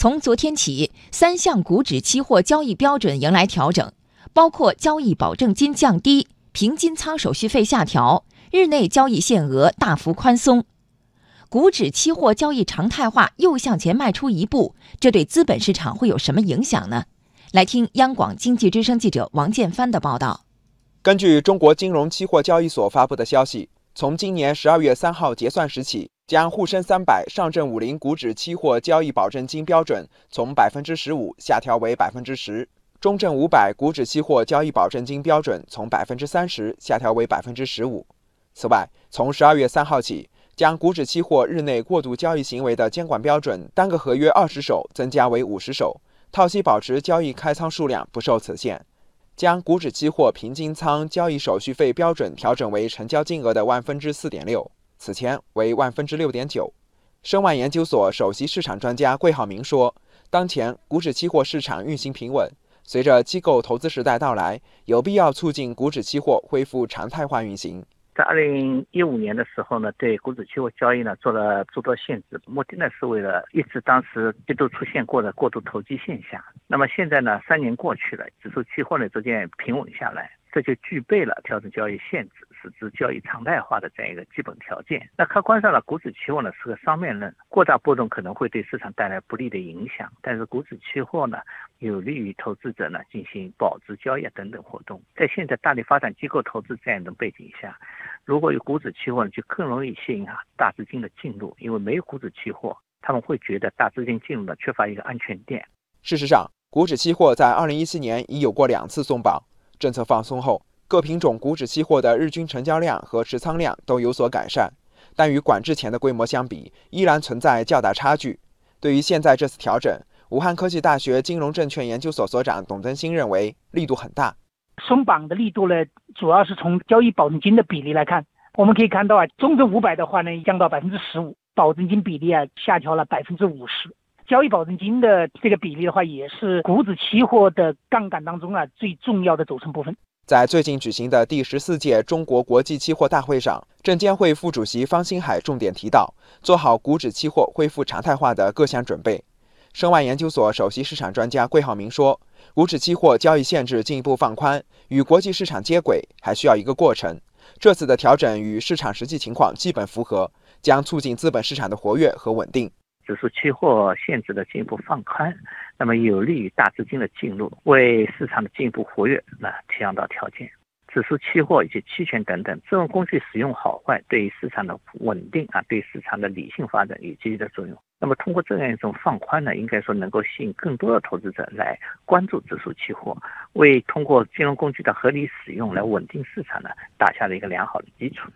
从昨天起，三项股指期货交易标准迎来调整，包括交易保证金降低、平均仓手续费下调、日内交易限额大幅宽松。股指期货交易常态化又向前迈出一步，这对资本市场会有什么影响呢？来听央广经济之声记者王建帆的报道。根据中国金融期货交易所发布的消息，从今年十二月三号结算时起。将沪深三百、上证五零股指期货交易保证金标准从百分之十五下调为百分之十，中证五百股指期货交易保证金标准从百分之三十下调为百分之十五。此外，从十二月三号起，将股指期货日内过度交易行为的监管标准，单个合约二十手增加为五十手，套期保持交易开仓数量不受此限。将股指期货平均仓交易手续费标准调整为成交金额的万分之四点六。此前为万分之六点九。申万研究所首席市场专家桂浩明说：“当前股指期货市场运行平稳，随着机构投资时代到来，有必要促进股指期货恢复常态化运行。”在二零一五年的时候呢，对股指期货交易呢做了诸多限制，目的呢是为了抑制当时一度出现过的过度投机现象。那么现在呢，三年过去了，指数期货呢逐渐平稳下来。这就具备了调整交易限制，使之交易常态化的这样一个基本条件。那客观上呢，股指期货呢是个双面刃，过大波动可能会对市场带来不利的影响，但是股指期货呢有利于投资者呢进行保值交易等等活动。在现在大力发展机构投资这样一种背景下，如果有股指期货呢，就更容易吸引啊大资金的进入，因为没有股指期货，他们会觉得大资金进入呢缺乏一个安全垫。事实上，股指期货在二零一七年已有过两次松绑。政策放松后，各品种股指期货的日均成交量和持仓量都有所改善，但与管制前的规模相比，依然存在较大差距。对于现在这次调整，武汉科技大学金融证券研究所所长董登新认为力度很大。松绑的力度呢，主要是从交易保证金的比例来看，我们可以看到啊，中证五百的话呢降到百分之十五，保证金比例啊下调了百分之五十。交易保证金的这个比例的话，也是股指期货的杠杆当中啊最重要的组成部分。在最近举行的第十四届中国国际期货大会上，证监会副主席方星海重点提到，做好股指期货恢复常态化的各项准备。申万研究所首席市场专家桂浩明说，股指期货交易限制进一步放宽，与国际市场接轨还需要一个过程。这次的调整与市场实际情况基本符合，将促进资本市场的活跃和稳定。指数期货限制的进一步放宽，那么有利于大资金的进入，为市场的进一步活跃那提供到条件。指数期货以及期权等等这种工具使用好坏，对于市场的稳定啊，对市场的理性发展有积极的作用。那么通过这样一种放宽呢，应该说能够吸引更多的投资者来关注指数期货，为通过金融工具的合理使用来稳定市场呢，打下了一个良好的基础。